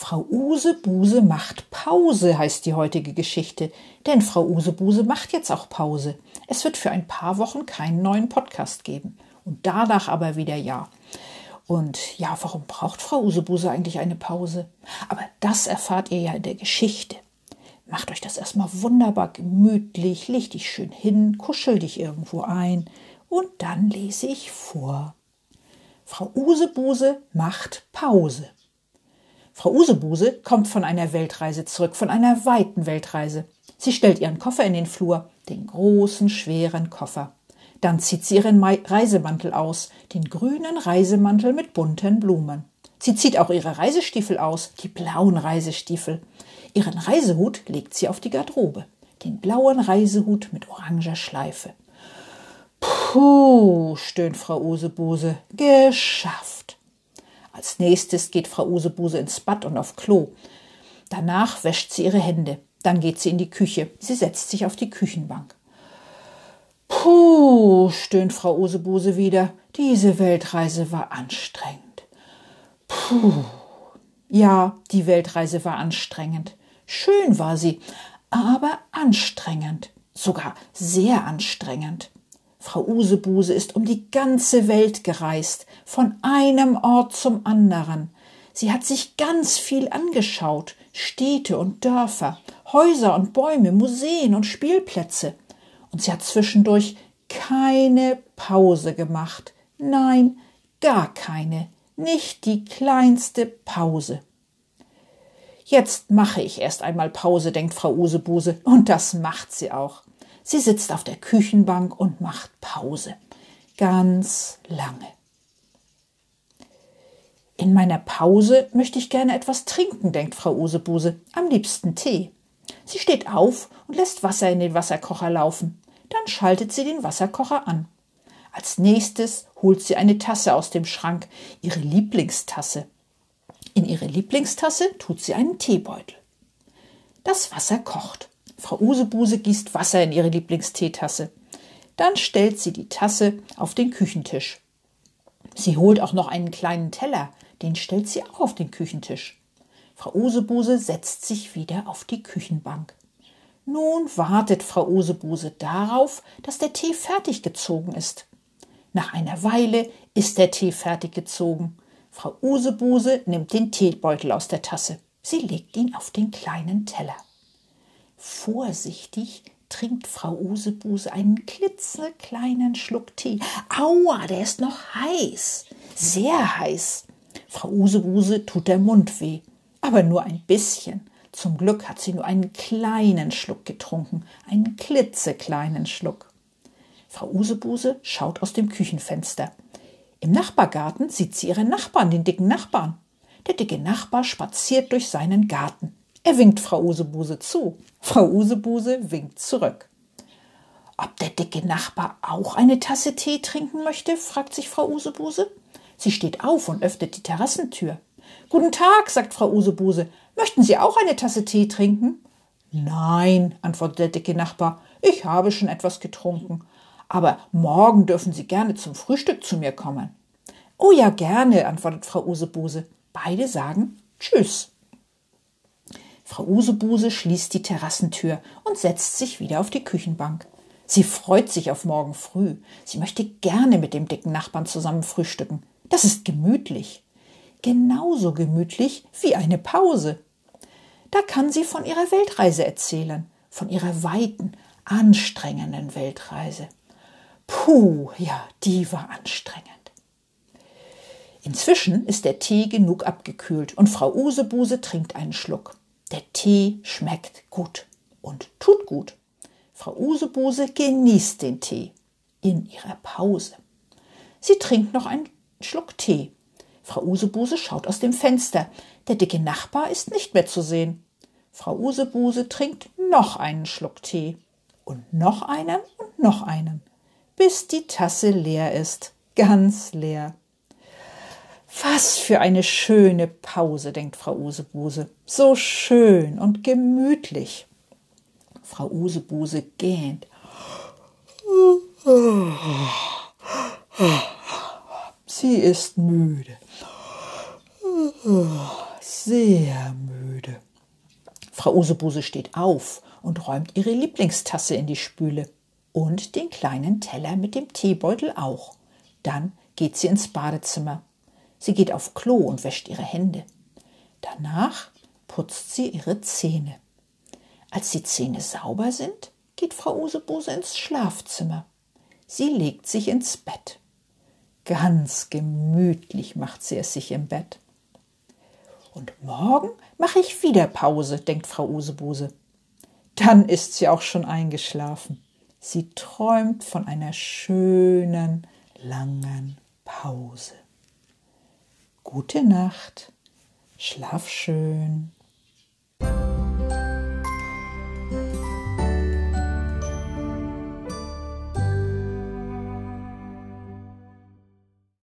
Frau Usebuse macht Pause, heißt die heutige Geschichte. Denn Frau Usebuse macht jetzt auch Pause. Es wird für ein paar Wochen keinen neuen Podcast geben. Und danach aber wieder ja. Und ja, warum braucht Frau Usebuse eigentlich eine Pause? Aber das erfahrt ihr ja in der Geschichte. Macht euch das erstmal wunderbar gemütlich, leg dich schön hin, kuschel dich irgendwo ein und dann lese ich vor. Frau Usebuse macht Pause. Frau Usebuse kommt von einer Weltreise zurück, von einer weiten Weltreise. Sie stellt ihren Koffer in den Flur, den großen, schweren Koffer. Dann zieht sie ihren Reisemantel aus, den grünen Reisemantel mit bunten Blumen. Sie zieht auch ihre Reisestiefel aus, die blauen Reisestiefel. Ihren Reisehut legt sie auf die Garderobe, den blauen Reisehut mit oranger Schleife. Puh, stöhnt Frau Usebuse, geschafft. Als nächstes geht Frau Usebuse ins Bad und auf Klo. Danach wäscht sie ihre Hände. Dann geht sie in die Küche. Sie setzt sich auf die Küchenbank. Puh, stöhnt Frau Usebuse wieder. Diese Weltreise war anstrengend. Puh. Ja, die Weltreise war anstrengend. Schön war sie, aber anstrengend. Sogar sehr anstrengend. Frau Usebuse ist um die ganze Welt gereist, von einem Ort zum anderen. Sie hat sich ganz viel angeschaut, Städte und Dörfer, Häuser und Bäume, Museen und Spielplätze. Und sie hat zwischendurch keine Pause gemacht. Nein, gar keine, nicht die kleinste Pause. Jetzt mache ich erst einmal Pause, denkt Frau Usebuse, und das macht sie auch. Sie sitzt auf der Küchenbank und macht Pause. Ganz lange. In meiner Pause möchte ich gerne etwas trinken, denkt Frau Usebuse. Am liebsten Tee. Sie steht auf und lässt Wasser in den Wasserkocher laufen. Dann schaltet sie den Wasserkocher an. Als nächstes holt sie eine Tasse aus dem Schrank, ihre Lieblingstasse. In ihre Lieblingstasse tut sie einen Teebeutel. Das Wasser kocht. Frau Usebuse gießt Wasser in ihre Lieblingsteetasse. Dann stellt sie die Tasse auf den Küchentisch. Sie holt auch noch einen kleinen Teller, den stellt sie auch auf den Küchentisch. Frau Usebuse setzt sich wieder auf die Küchenbank. Nun wartet Frau Usebuse darauf, dass der Tee fertig gezogen ist. Nach einer Weile ist der Tee fertig gezogen. Frau Usebuse nimmt den Teebeutel aus der Tasse. Sie legt ihn auf den kleinen Teller. Vorsichtig trinkt Frau Usebuse einen klitzekleinen Schluck Tee. Aua, der ist noch heiß, sehr heiß. Frau Usebuse tut der Mund weh, aber nur ein bisschen. Zum Glück hat sie nur einen kleinen Schluck getrunken, einen klitzekleinen Schluck. Frau Usebuse schaut aus dem Küchenfenster. Im Nachbargarten sieht sie ihren Nachbarn, den dicken Nachbarn. Der dicke Nachbar spaziert durch seinen Garten. Er winkt Frau Usebuse zu. Frau Usebuse winkt zurück. Ob der dicke Nachbar auch eine Tasse Tee trinken möchte? fragt sich Frau Usebuse. Sie steht auf und öffnet die Terrassentür. Guten Tag, sagt Frau Usebuse. Möchten Sie auch eine Tasse Tee trinken? Nein, antwortet der dicke Nachbar. Ich habe schon etwas getrunken. Aber morgen dürfen Sie gerne zum Frühstück zu mir kommen. Oh ja, gerne, antwortet Frau Usebuse. Beide sagen Tschüss. Frau Usebuse schließt die Terrassentür und setzt sich wieder auf die Küchenbank. Sie freut sich auf morgen früh. Sie möchte gerne mit dem dicken Nachbarn zusammen frühstücken. Das ist gemütlich. Genauso gemütlich wie eine Pause. Da kann sie von ihrer Weltreise erzählen, von ihrer weiten, anstrengenden Weltreise. Puh, ja, die war anstrengend. Inzwischen ist der Tee genug abgekühlt und Frau Usebuse trinkt einen Schluck. Der Tee schmeckt gut und tut gut. Frau Usebuse genießt den Tee in ihrer Pause. Sie trinkt noch einen Schluck Tee. Frau Usebuse schaut aus dem Fenster. Der dicke Nachbar ist nicht mehr zu sehen. Frau Usebuse trinkt noch einen Schluck Tee und noch einen und noch einen, bis die Tasse leer ist, ganz leer. Was für eine schöne Pause, denkt Frau Usebuse. So schön und gemütlich. Frau Usebuse gähnt. Sie ist müde. Sehr müde. Frau Usebuse steht auf und räumt ihre Lieblingstasse in die Spüle und den kleinen Teller mit dem Teebeutel auch. Dann geht sie ins Badezimmer. Sie geht auf Klo und wäscht ihre Hände. Danach putzt sie ihre Zähne. Als die Zähne sauber sind, geht Frau Usebuse ins Schlafzimmer. Sie legt sich ins Bett. Ganz gemütlich macht sie es sich im Bett. Und morgen mache ich wieder Pause, denkt Frau Usebuse. Dann ist sie auch schon eingeschlafen. Sie träumt von einer schönen, langen Pause. Gute Nacht, schlaf schön.